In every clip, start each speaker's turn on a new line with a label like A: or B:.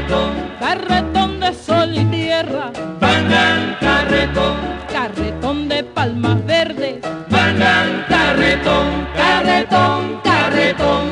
A: Carretón,
B: carretón
A: de sol y tierra,
B: bangan carretón,
A: carretón de palmas verdes,
B: bangan carretón, carretón, carretón,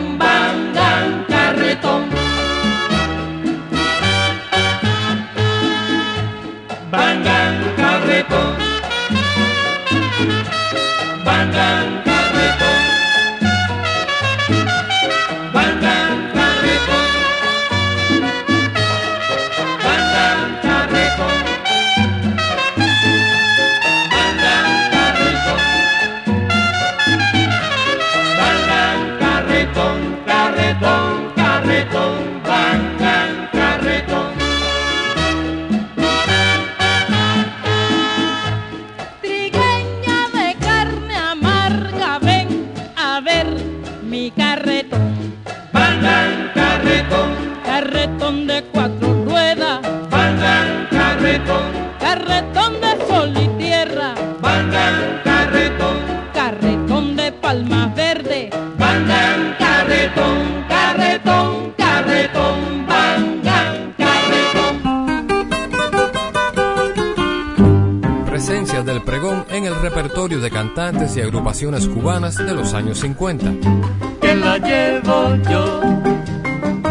C: cubanas de los años 50.
B: Que la llevo yo,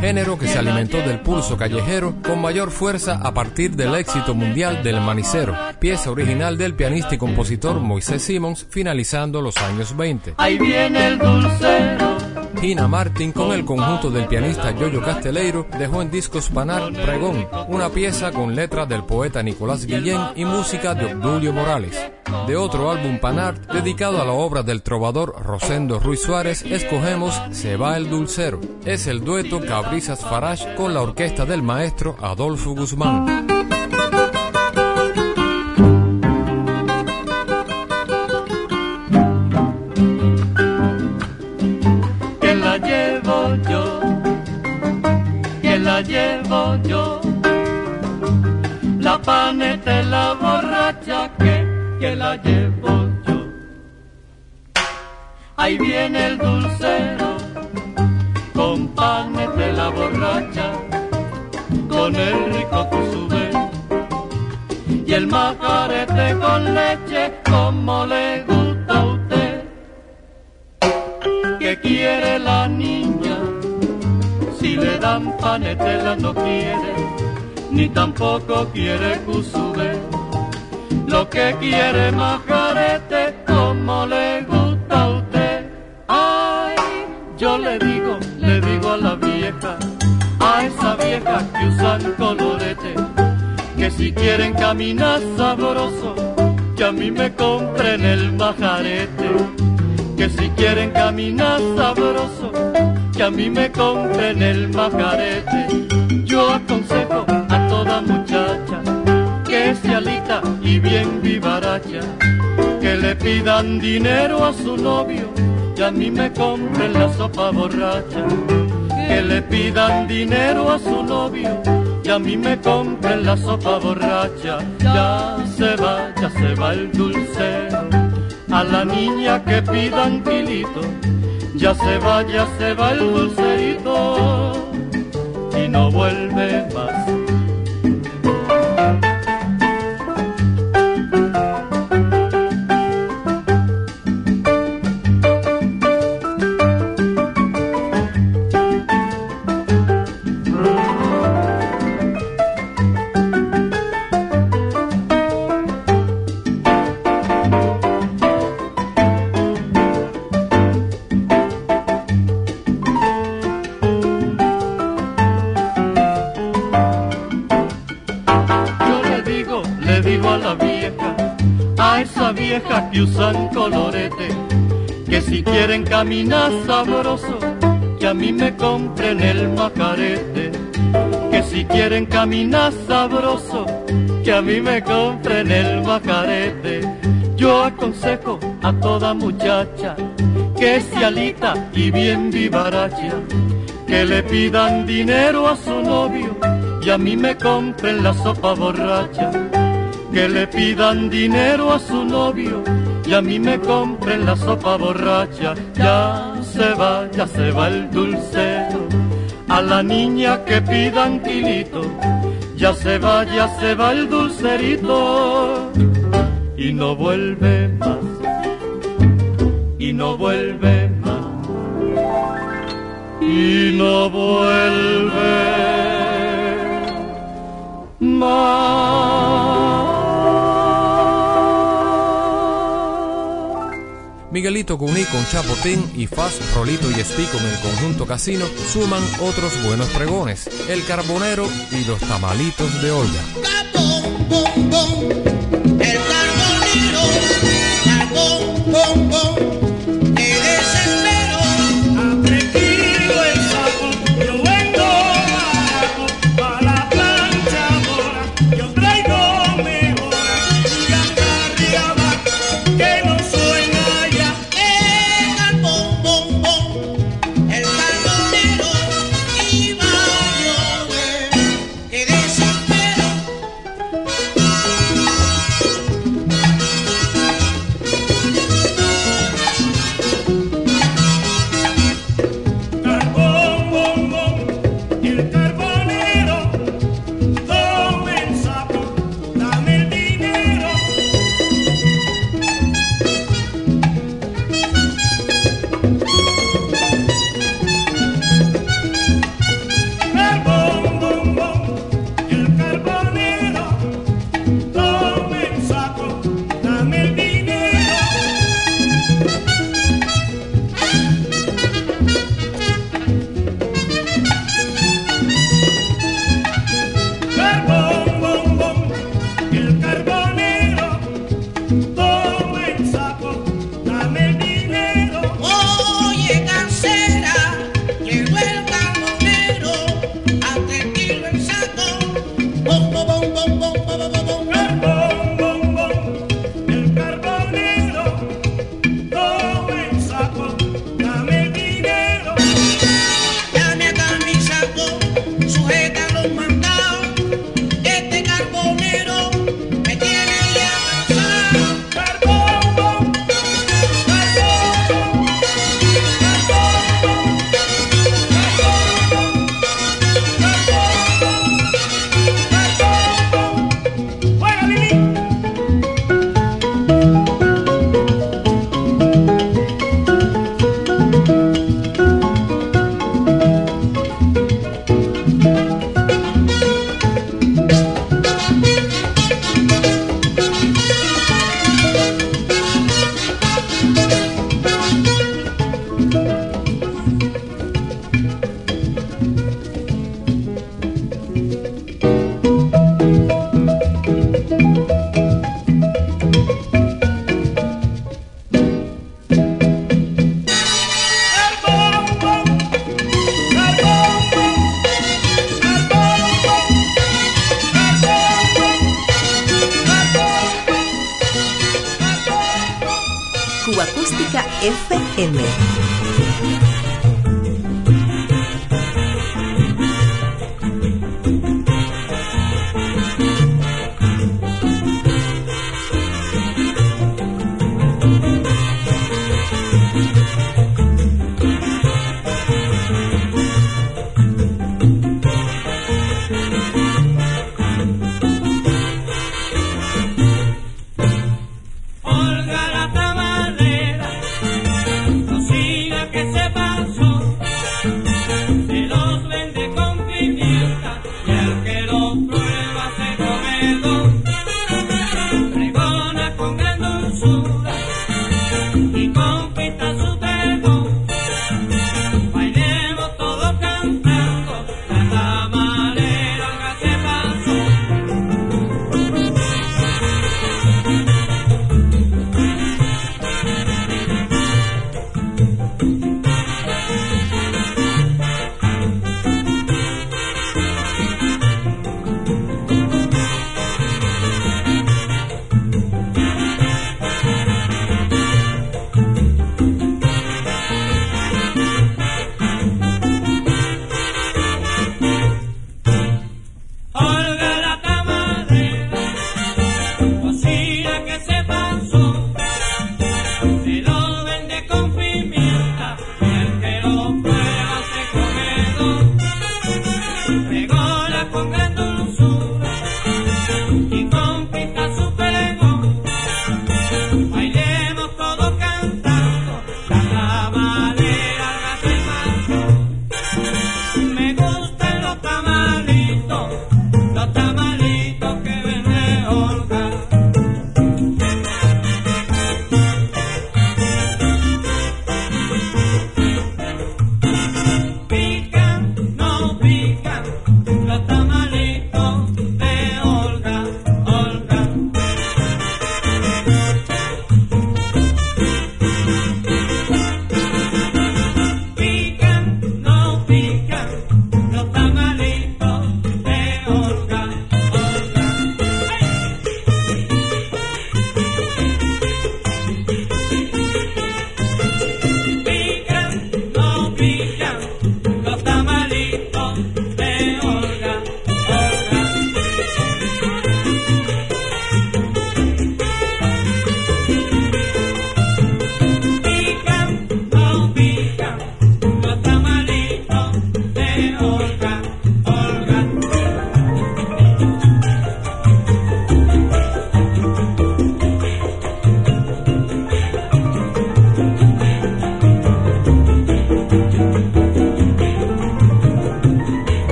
C: Género que se alimentó del pulso callejero con mayor fuerza a partir del éxito mundial del manicero, pieza original del pianista y compositor Moisés Simons finalizando los años 20.
B: ahí viene el dulcero,
C: Gina Martin con el conjunto del pianista Yoyo Casteleiro dejó en discos Panar Pregón, una pieza con letras del poeta Nicolás Guillén y música de Obdulio Morales. De otro álbum Panar, dedicado a la obra del trovador Rosendo Ruiz Suárez, escogemos Se va el dulcero. Es el dueto Cabrizas Farage con la orquesta del maestro Adolfo Guzmán.
B: Ahí viene el dulcero, con paneta y la borracha, con el rico cuzubé. Y el majarete con leche, como le gusta a usted que quiere la niña. Si le dan panetela no quiere, ni tampoco quiere cusube. Lo que quiere majarete, como le gusta a usted. Ay, yo le digo, le digo a la vieja, a esa vieja que usan colorete, que si quieren caminar sabroso, que a mí me compren el majarete que si quieren caminar sabroso, que a mí me compren el majarete. Yo aconsejo a toda muchacha salita y bien vivaracha, que le pidan dinero a su novio y a mí me compren la sopa borracha. Que le pidan dinero a su novio y a mí me compren la sopa borracha. Ya se va, ya se va el dulcero. A la niña que pidan kilito, ya se va, ya se va el dulcerito y no vuelve más. Caminar sabroso, que a mí me compren el macarete. Que si quieren caminar sabroso, que a mí me compren el macarete. Yo aconsejo a toda muchacha que se alita y bien vivaracha, que le pidan dinero a su novio y a mí me compren la sopa borracha que le pidan dinero a su novio y a mí me compren la sopa borracha. Ya se va, ya se va el dulcero. A la niña que pidan kilito, ya se va, ya se va el dulcerito. Y no vuelve más, y no vuelve más, y no vuelve más.
D: Miguelito Cuní con Chapotín y Faz, Rolito y Espico en el conjunto casino suman otros buenos pregones, el carbonero y los tamalitos de olla.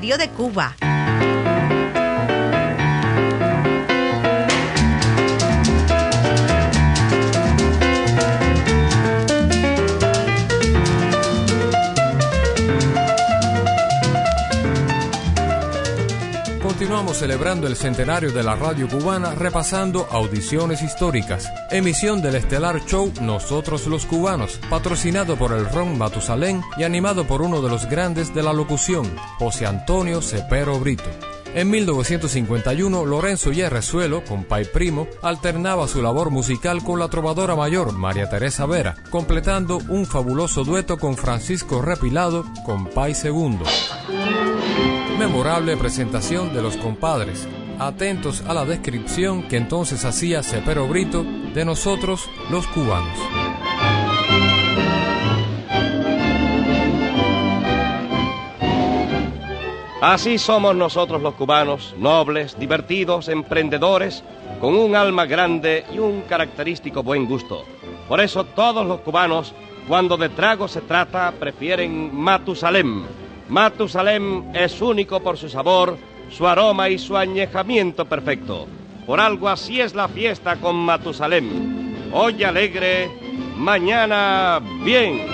E: De Cuba.
D: Celebrando el centenario de la radio cubana repasando audiciones históricas. Emisión del estelar show Nosotros los Cubanos, patrocinado por el Ron Matusalén y animado por uno de los grandes de la locución, José Antonio Cepero Brito. En 1951, Lorenzo Yerrezuelo, compay primo, alternaba su labor musical con la trovadora mayor María Teresa Vera, completando un fabuloso dueto con Francisco Repilado, compay segundo. Memorable presentación de los compadres, atentos a la descripción que entonces hacía Cepero Brito de nosotros los cubanos.
F: Así somos nosotros los cubanos, nobles, divertidos, emprendedores, con un alma grande y un característico buen gusto. Por eso todos los cubanos, cuando de trago se trata, prefieren Matusalem. Matusalem es único por su sabor, su aroma y su añejamiento perfecto. Por algo así es la fiesta con Matusalem. Hoy alegre, mañana bien.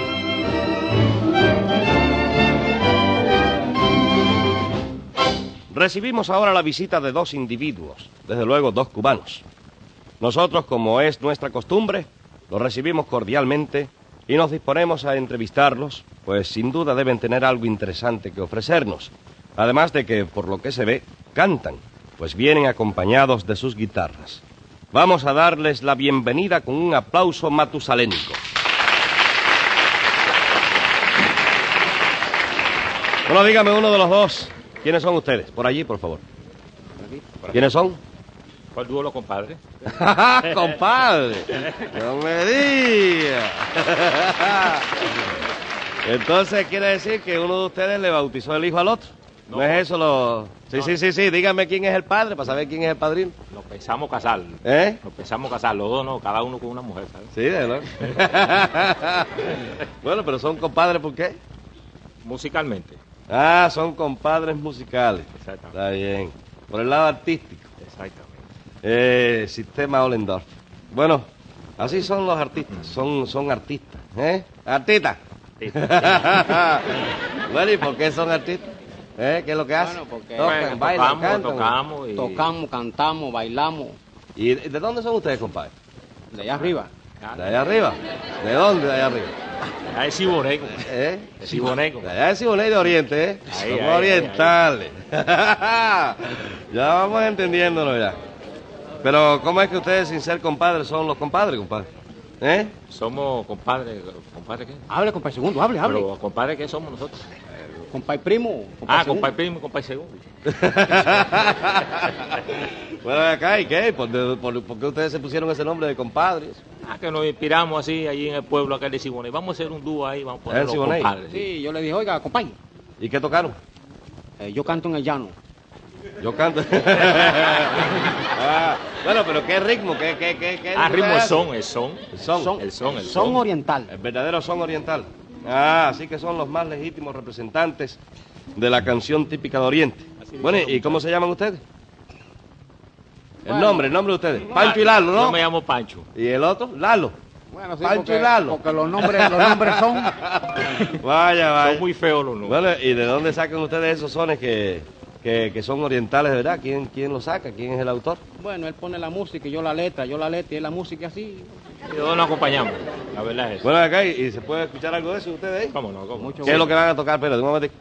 F: Recibimos ahora la visita de dos individuos, desde luego dos cubanos. Nosotros, como es nuestra costumbre, los recibimos cordialmente y nos disponemos a entrevistarlos, pues sin duda deben tener algo interesante que ofrecernos. Además de que, por lo que se ve, cantan, pues vienen acompañados de sus guitarras. Vamos a darles la bienvenida con un aplauso matusalénico. Bueno, dígame uno de los dos. ¿Quiénes son ustedes? Por allí, por favor. ¿Quiénes son?
G: ¿Cuál dúo los compadres?
F: ¡Compadre! ¡No me Entonces quiere decir que uno de ustedes le bautizó el hijo al otro. ¿No,
G: No.
F: es eso lo...? Sí, sí, sí, sí. Dígame quién es el padre para saber quién es el padrino.
G: Nos pensamos casar.
F: ¿Eh?
G: Nos pensamos casar, los dos no, cada uno con una mujer, ¿sabes?
F: Sí, de verdad. bueno, pero son compadres, ¿por qué?
G: Musicalmente.
F: Ah, son compadres musicales.
G: Exactamente.
F: Está bien. Por el lado artístico.
G: Exactamente.
F: Eh, sistema Ollendorf. Bueno, así son los artistas. Son, son artistas. ¿Eh? ¡Artistas! bueno, ¿y por qué son artistas? ¿Eh? ¿Qué es lo que hacen?
H: Bueno, porque-
F: Tocan,
G: Bueno,
F: bailan,
G: tocamos,
F: cantan.
G: tocamos y...
H: Tocamos, cantamos, bailamos.
F: ¿Y de de dónde son ustedes, compadre?
H: De allá arriba.
F: ¿De allá arriba? ¿De dónde de allá arriba?
G: Ahí sí boneco.
F: ¿Eh?
G: De Siboneco.
F: De allá de Siboney de Oriente, ¿eh?
G: Ahí,
F: Somos
G: ahí, ahí,
F: orientales. ya vamos entendiéndolo ya. Pero, ¿cómo es que ustedes, sin ser compadres, son los compadres, compadre? ¿Eh?
G: Somos compadres. ¿Compadre qué?
H: Hable, compadre segundo, hable, hable.
G: Pero, ¿compadre qué somos nosotros?
H: Compadre primo.
G: Ah, compadre primo y compadre segundo.
F: bueno, acá, ¿y qué? ¿Por, de- por- por qué ustedes se pusieron ese nombre de compadres?
G: Ah, que nos inspiramos así, allí en el pueblo acá de Siboney. Vamos a hacer un dúo ahí, vamos a
F: ¿En
G: poner los compadres. sí.
H: Sí, yo le dije, oiga, compadre,
F: ¿Y qué tocaron?
H: eh, yo canto en el llano.
F: Yo canto. Ah, bueno, pero ¿qué ritmo? ¿Qué, qué, qué, qué
G: Ah, ritmo
F: hacen?
G: son, el son.
F: El son.
G: El son, el
H: Son
G: son.
H: oriental.
F: El verdadero son oriental. Ah, así que son los más legítimos representantes de la canción típica de Oriente. Bueno. ¿y cómo se llaman ustedes? El nombre, el nombre de ustedes. Pancho y Lalo,
G: Yo
F: ¿no?
G: me llamo Pancho.
F: ¿Y el otro? Lalo.
H: Bueno, sí,
F: Pancho
H: porque,
F: y Lalo.
H: porque los nombres, los nombres son...
F: Vaya,
G: Son
F: vaya.
G: muy feos los nombres.
F: Bueno, ¿y de dónde sacan ustedes esos sones que, que, que son orientales de verdad? ¿Quién, ¿Quién los saca? ¿Quién es el autor?
H: Bueno, él pone la música y yo la letra, yo la letra y él la música y así.
G: Y todos nos acompañamos. La verdad es eso.
F: Bueno, acá, ¿y, y se puede escuchar algo de eso ustedes ahí?
G: ¿Cómo no? ¿Cómo?
H: Mucho
F: ¿Qué es lo que van a tocar? Espérate, un momento.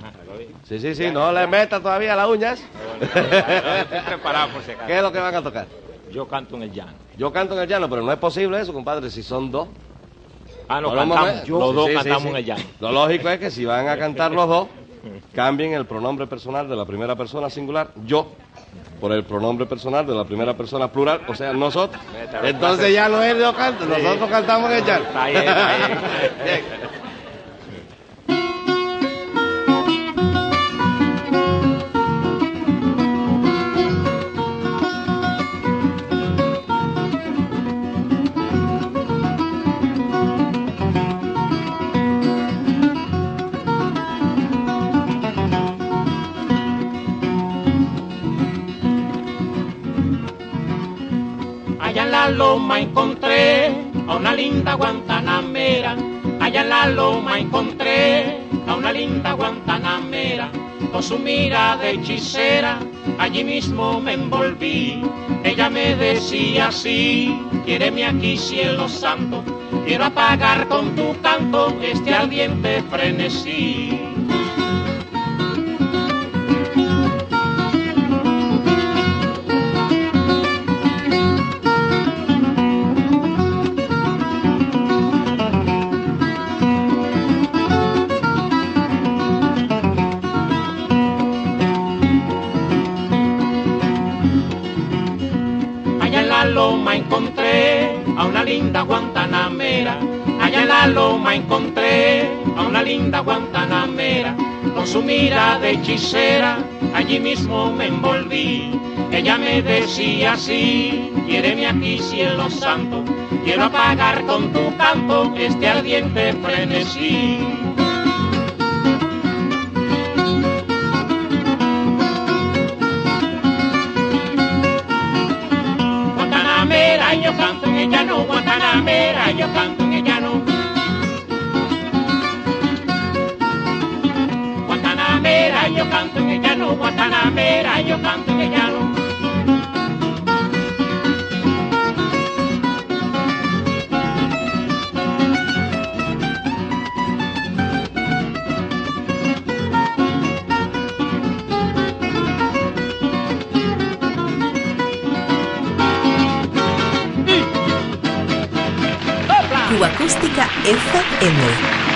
G: Ajá, lo vi.
F: Sí, sí, sí, no le metas todavía las uñas.
G: Estoy preparado por si acaso.
F: ¿Qué es lo que van a tocar?
G: Yo canto en el llano.
F: Yo canto en el llano, pero no es posible eso, compadre, si son dos.
G: Ah, no,
F: a
G: cantamos.
F: ver.
G: Los dos
F: sí, sí,
G: cantamos
F: sí.
G: en el llano.
F: Lo lógico es que si van a cantar los dos, cambien el pronombre personal de la primera persona singular, yo, por el pronombre personal de la primera persona plural, o sea, nosotros. Entonces ya no es yo canto, nosotros cantamos en el llano.
G: Está bien, está bien.
I: linda guantanamera. Allá en la loma encontré a una linda guantanamera. Con su mira de hechicera, allí mismo me envolví. Ella me decía así, quiéreme aquí cielo santo. Quiero apagar con tu canto este ardiente frenesí. Loma encontré a una linda guantanamera. Allá en la loma encontré a una linda guantanamera. Con su mira de hechicera, allí mismo me envolví. Ella me decía así, quiéreme aquí cielo santo, quiero apagar con tu canto este ardiente frenesí. Llano, Guantanamera, yo canto en el llano. Guantanamera, yo canto en el llano, Guantanamera, yo canto en.
E: FM.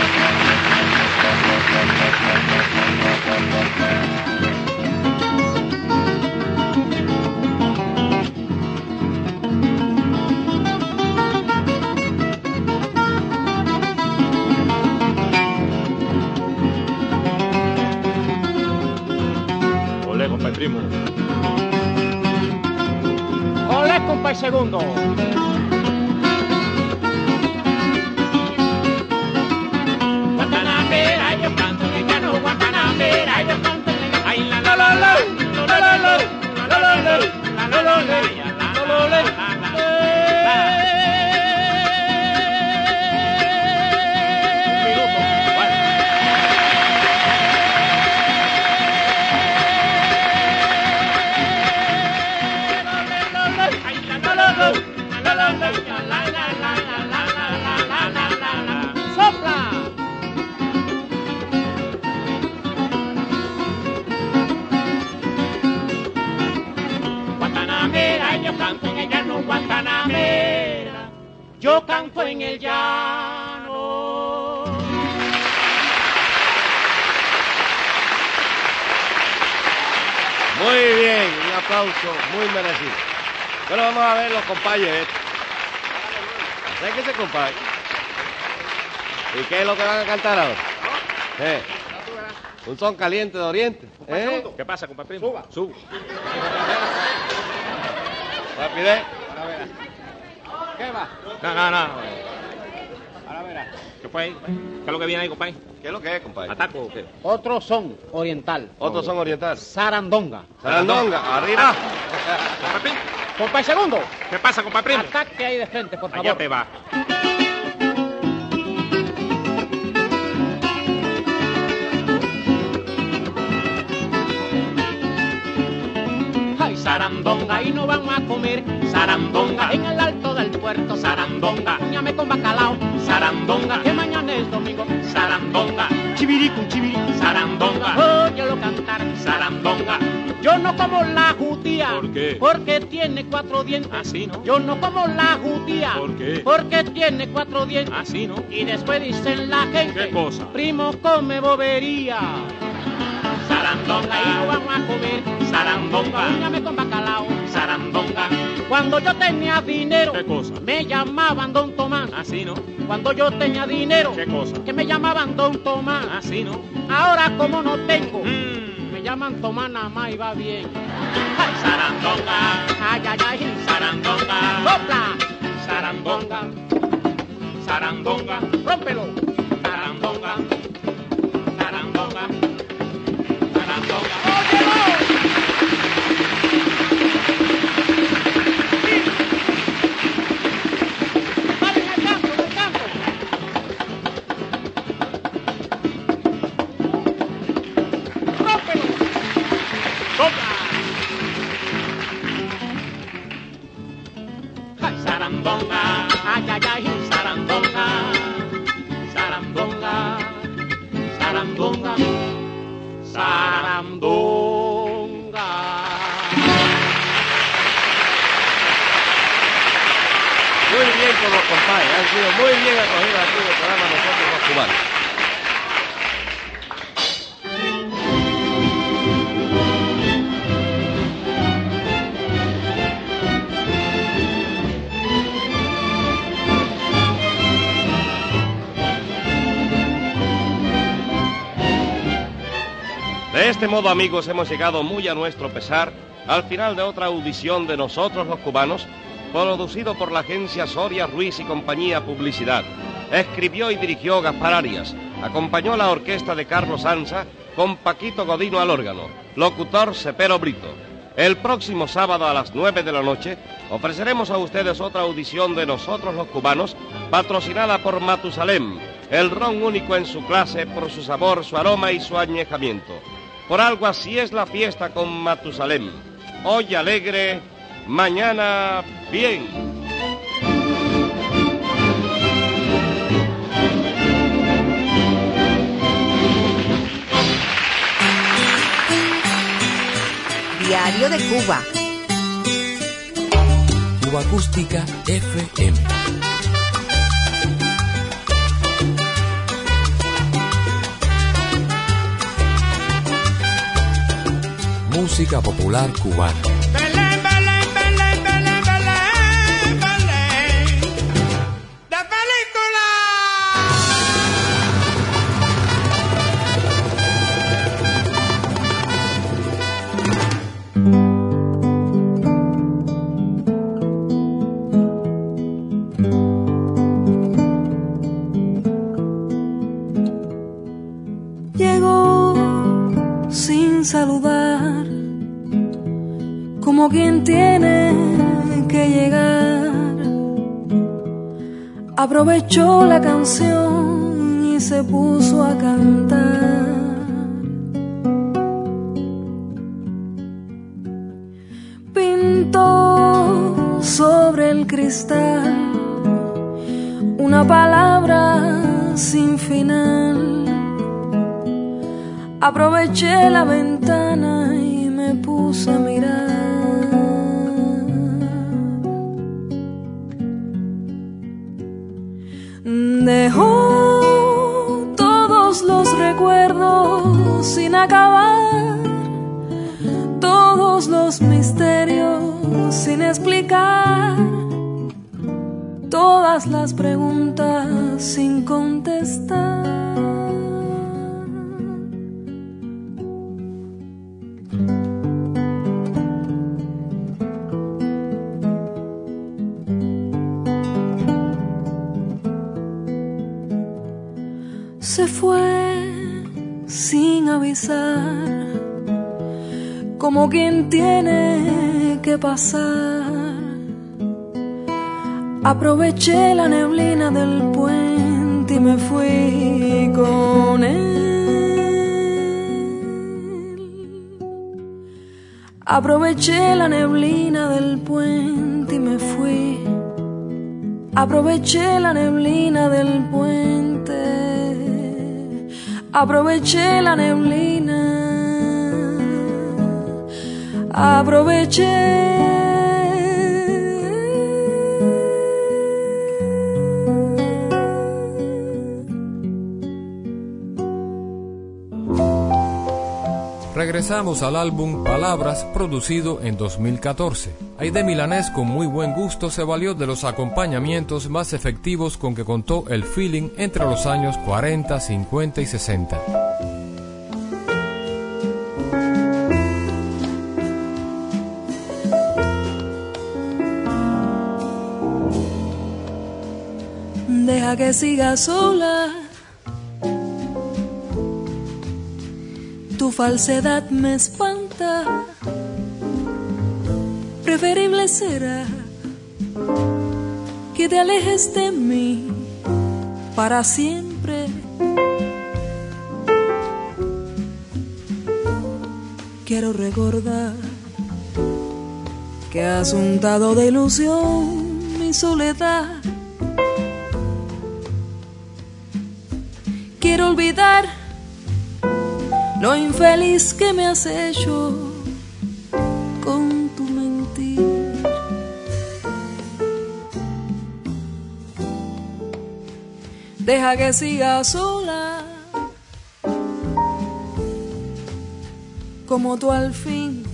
F: Los compañeros. ¿Sabes qué se? ¿Y qué es lo que van a cantar ahora? ¿Eh? Un son caliente de Oriente. ¿Eh?
G: ¿Qué pasa, compa primo? Suba. Suba.
F: Rapidez.
H: ¿Qué va?
G: No, no, no.
H: Ahora verás.
G: ¿Qué fue ahí? ¿Qué es lo que viene ahí, compa?
F: ¿Qué es lo que es, compadre?
G: ¿Ataco o qué?
H: Otro son oriental.
F: Otros son orientales.
H: Sarandonga.
F: Sarandonga, arriba.
G: Compa
H: segundo.
G: ¿Qué pasa, compa primo?
H: Ataque ahí de frente, por
G: Allá
H: favor.
G: te va.
I: Ay, sarandonga, y no vamos a comer sarandonga en el alto del puerto, sarandonga, ñame con bacalao, sarandonga, que mañana es domingo, sarandonga, chivirico, chivirico, sarandonga, óyelo cantar, sarandonga. Yo no como la judía,
G: ¿Por qué?
I: Porque tiene cuatro dientes.
G: Así, ¿no?
I: Yo no como la judía,
G: ¿Por qué?
I: Porque tiene cuatro dientes.
G: Así, ¿no?
I: Y después dicen la gente,
G: ¿Qué cosa?
I: primo come bobería. Sarandonga, y no vamos a comer sarandonga. Con bacalao, Cuando yo tenía dinero,
G: ¿Qué cosa?
I: me llamaban Don Tomás.
G: Así, ¿no?
I: Cuando yo tenía dinero,
G: ¿Qué cosa?
I: que me llamaban Don Tomás.
G: Así, ¿no?
I: Ahora como no tengo,
G: Mm.
I: me llaman Tomás nada más y va bien. Ay, sarandonga, ay, ay, ay, sarandonga. ¡Sopla! Sarandonga, sarandonga, rómpelo. Sarandonga, sarandonga, sarandonga. ¡Óyelo!
F: Modo, amigos, hemos llegado muy a nuestro pesar al final de otra audición de nosotros los cubanos, producido por la agencia Soria Ruiz y Compañía Publicidad. Escribió y dirigió Gaspar Arias. Acompañó la orquesta de Carlos Anza con Paquito Godino al órgano. Locutor Cepero Brito. El próximo sábado a las 9 de la noche ofreceremos a ustedes otra audición de Nosotros los Cubanos, patrocinada por Matusalem, el ron único en su clase por su sabor, su aroma y su añejamiento. Por algo así es la fiesta con Matusalem. Hoy alegre, mañana bien.
E: Diario de Cuba.
D: Cuba Acústica FM. Música popular cubana.
J: Aprovechó la canción y se puso a cantar. Pintó sobre el cristal una palabra sin final. Aproveché la ventana y me puse a mirar. Dejó todos los recuerdos sin acabar, todos los misterios sin explicar, todas las preguntas sin contestar. Como quien tiene que pasar. Aproveché la neblina del puente y me fui con él. Aproveché la neblina del puente y me fui. Aproveché la neblina del puente. Aproveché la neblina. Aproveché.
D: Regresamos al álbum Palabras, producido en 2014. Aide Milanés, con muy buen gusto, se valió de los acompañamientos más efectivos con que contó el feeling entre los años 40, 50 y 60.
J: Que siga sola. Tu falsedad me espanta. Preferible será que te alejes de mí para siempre. Quiero recordar que has untado de ilusión mi soledad. Olvidar lo infeliz que me has hecho con tu mentir. Deja que siga sola, como tú al fin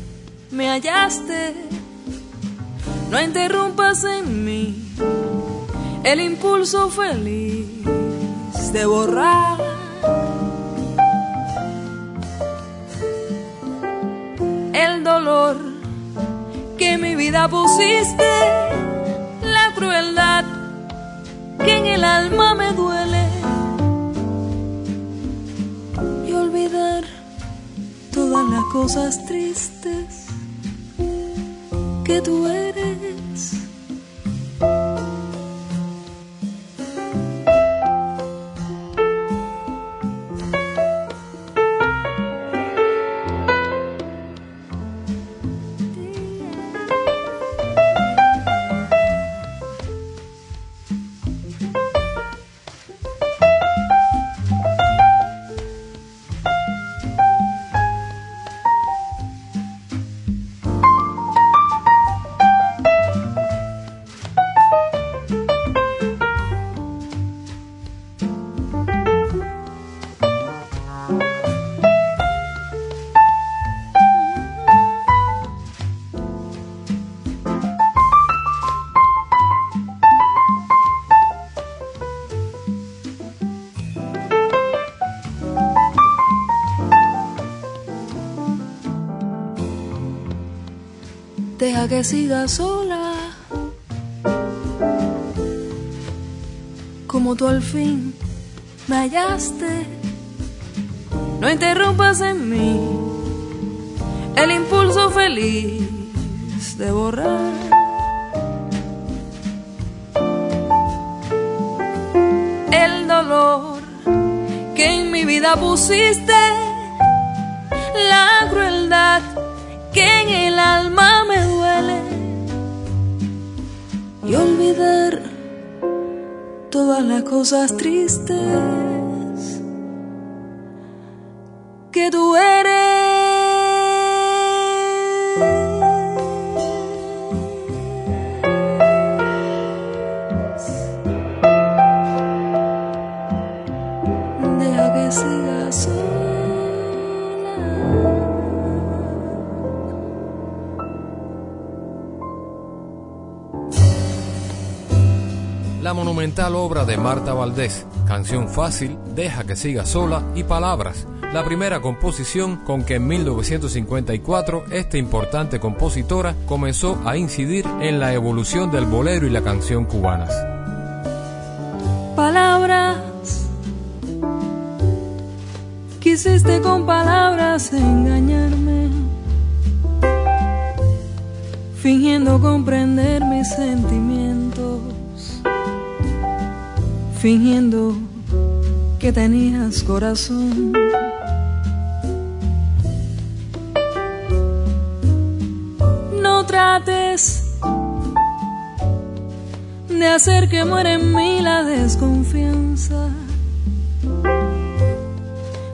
J: me hallaste. No interrumpas en mí el impulso feliz de borrar vida pusiste, la crueldad que en el alma me duele. Y olvidar todas las cosas tristes que tú eres. Deja que siga sola. Como tú al fin me hallaste. No interrumpas en mí el impulso feliz de borrar. El dolor que en mi vida pusiste, cosas tristes
D: monumental obra de Marta Valdés, canción fácil, Deja que siga sola y Palabras, la primera composición con que en 1954 esta importante compositora comenzó a incidir en la evolución del bolero y la canción cubanas.
J: palabras. Quisiste con palabras engañarme, fingiendo comprender mis sentimientos, fingiendo que tenías corazón. No trates de hacer que muera en mí la desconfianza,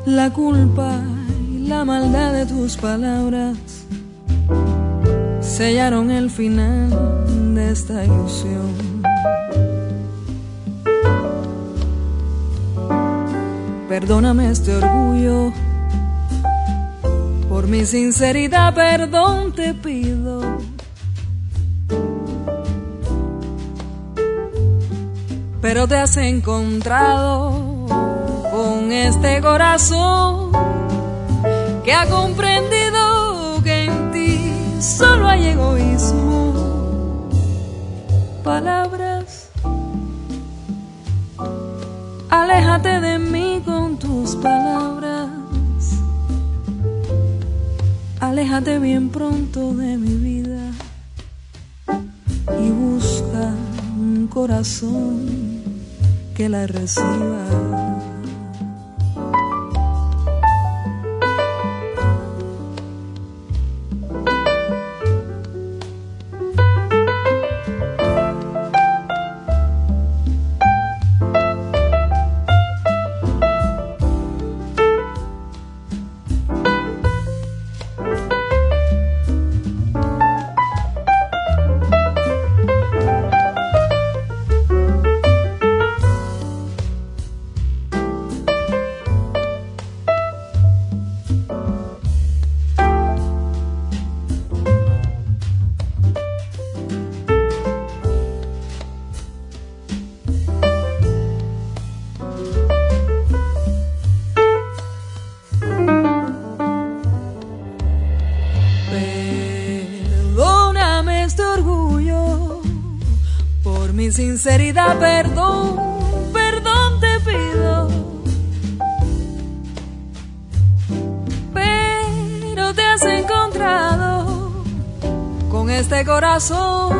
J: la culpa y la maldad de tus palabras sellaron el final de esta ilusión. Perdóname este orgullo, por mi sinceridad perdón te pido. pero te has encontrado con este corazón que ha comprendido que en ti solo hay egoísmo. Palabras, aléjate de mí con tus palabras, aléjate bien pronto de mi vida y busca un corazón que la reciba. Perdón, perdón te pido. Pero te has encontrado con este corazón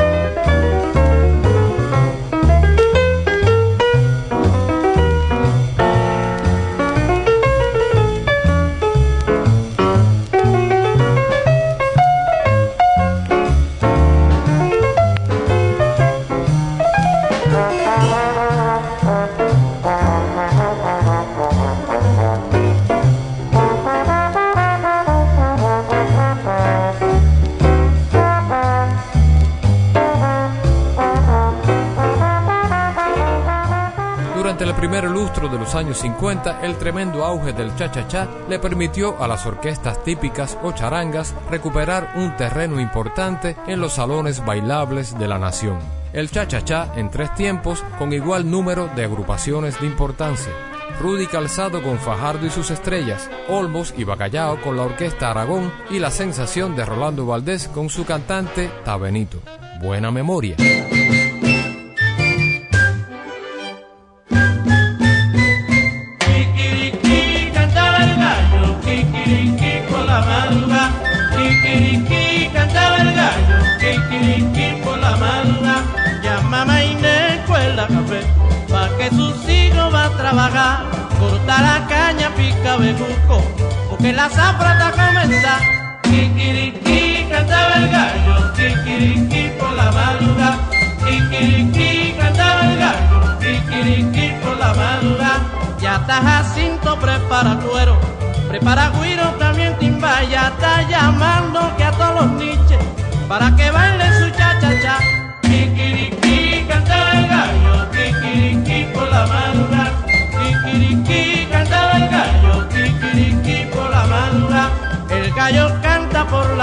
D: Años 50, el tremendo auge del cha-cha-cha le permitió a las orquestas típicas o charangas recuperar un terreno importante en los salones bailables de la nación. El cha-cha-cha en tres tiempos con igual número de agrupaciones de importancia. Rudy Calzado con Fajardo y sus estrellas, Olmos y Bacallao con la Orquesta Aragón y la sensación de Rolando Valdés con su cantante Tabenito. Buena memoria.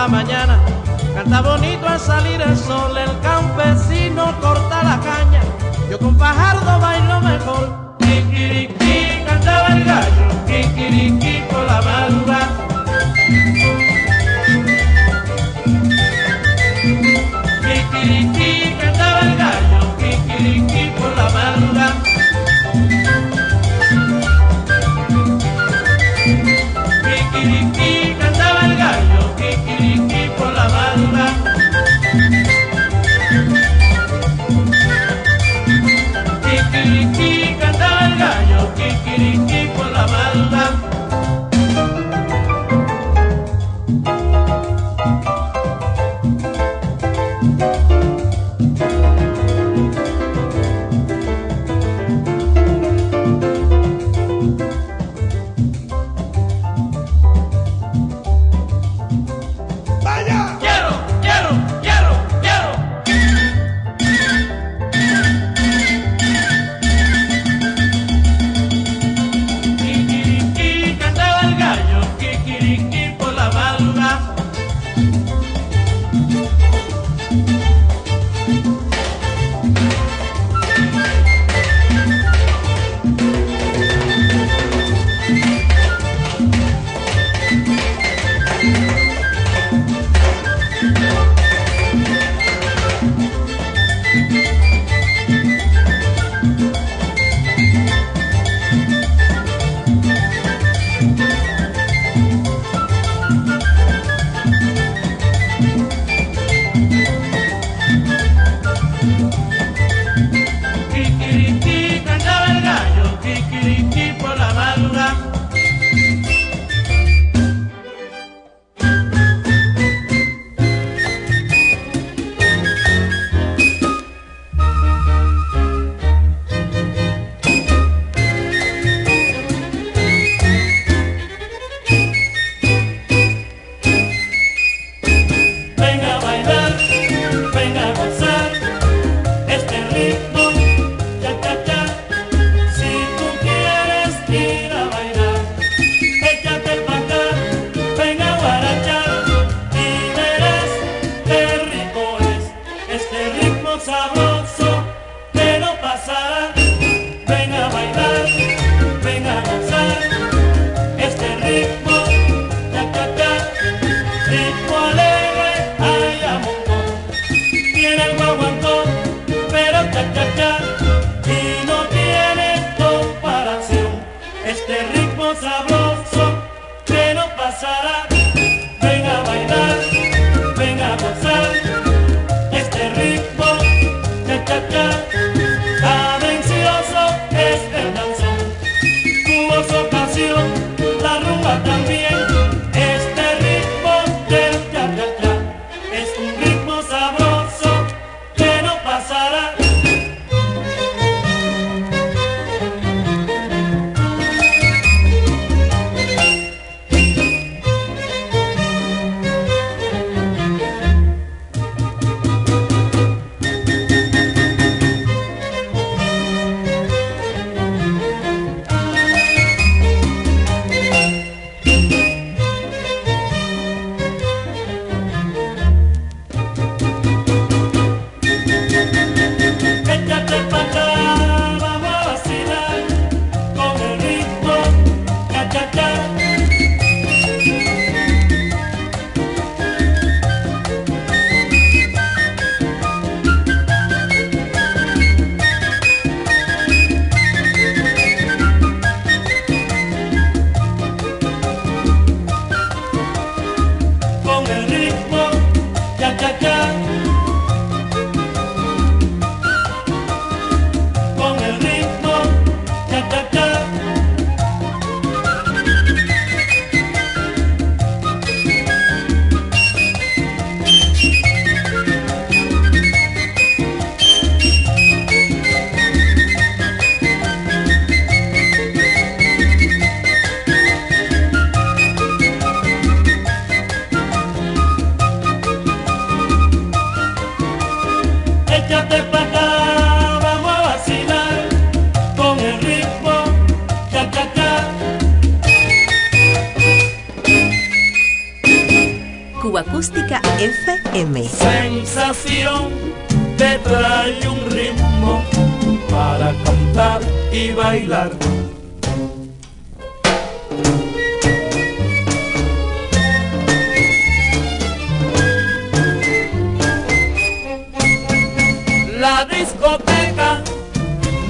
K: Mañana, canta bonito al salir el sol, el campesino corta la caña, yo con Fajardo bailo mejor. Kikiriki cantaba el gallo, kikiriki por la madrugada.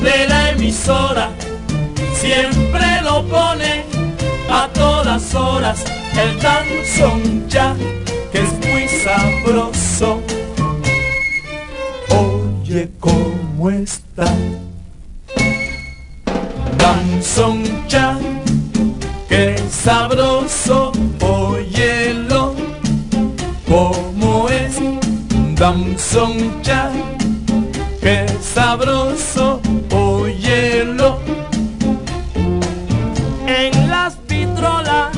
K: de la emisora siempre lo pone a todas horas el danzón ya que es muy sabroso. Oye cómo está. Danzón ya que sabroso, óyelo como es. Danzón ya qué sabroso, óyelo. En las pitrolas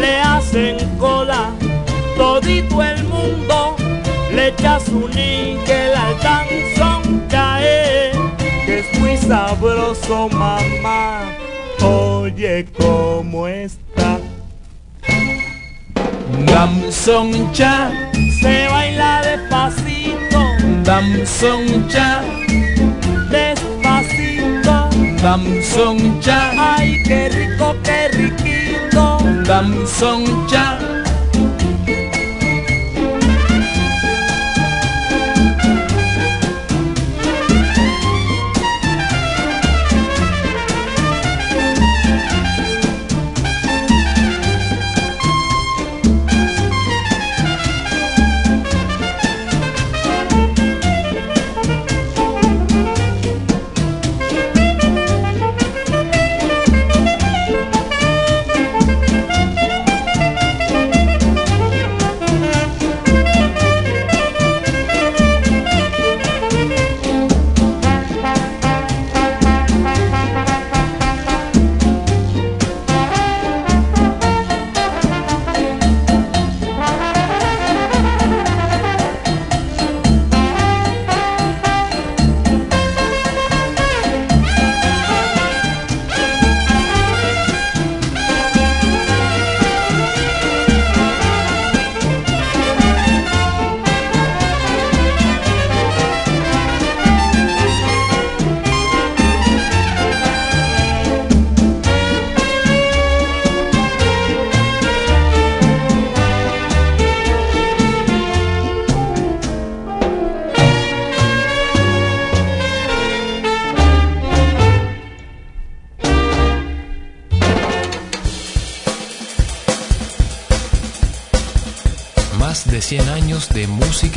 K: le hacen cola, todito el mundo le echa su níquel al danzón cae, que es muy sabroso mamá, oye cómo está. Danzón cha
L: se
K: baila despacito Samsung ya, despacito. Samsung ya, ay qué rico, qué riquito.
D: Samsung ya.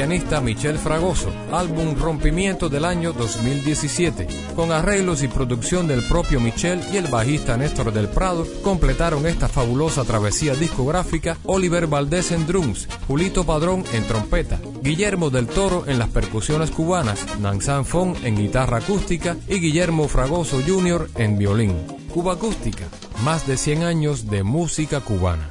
D: Pianista Michel Fragoso, álbum Rompimiento del año 2017. Con arreglos y producción del propio Michel y el bajista Néstor del Prado, completaron esta fabulosa travesía discográfica Oliver Valdés en drums, Julito Padrón en trompeta, Guillermo del Toro en las percusiones cubanas, Nanzan Fon en guitarra acústica y Guillermo Fragoso Jr. en violín. Cuba Acústica, más de 100 años de música cubana.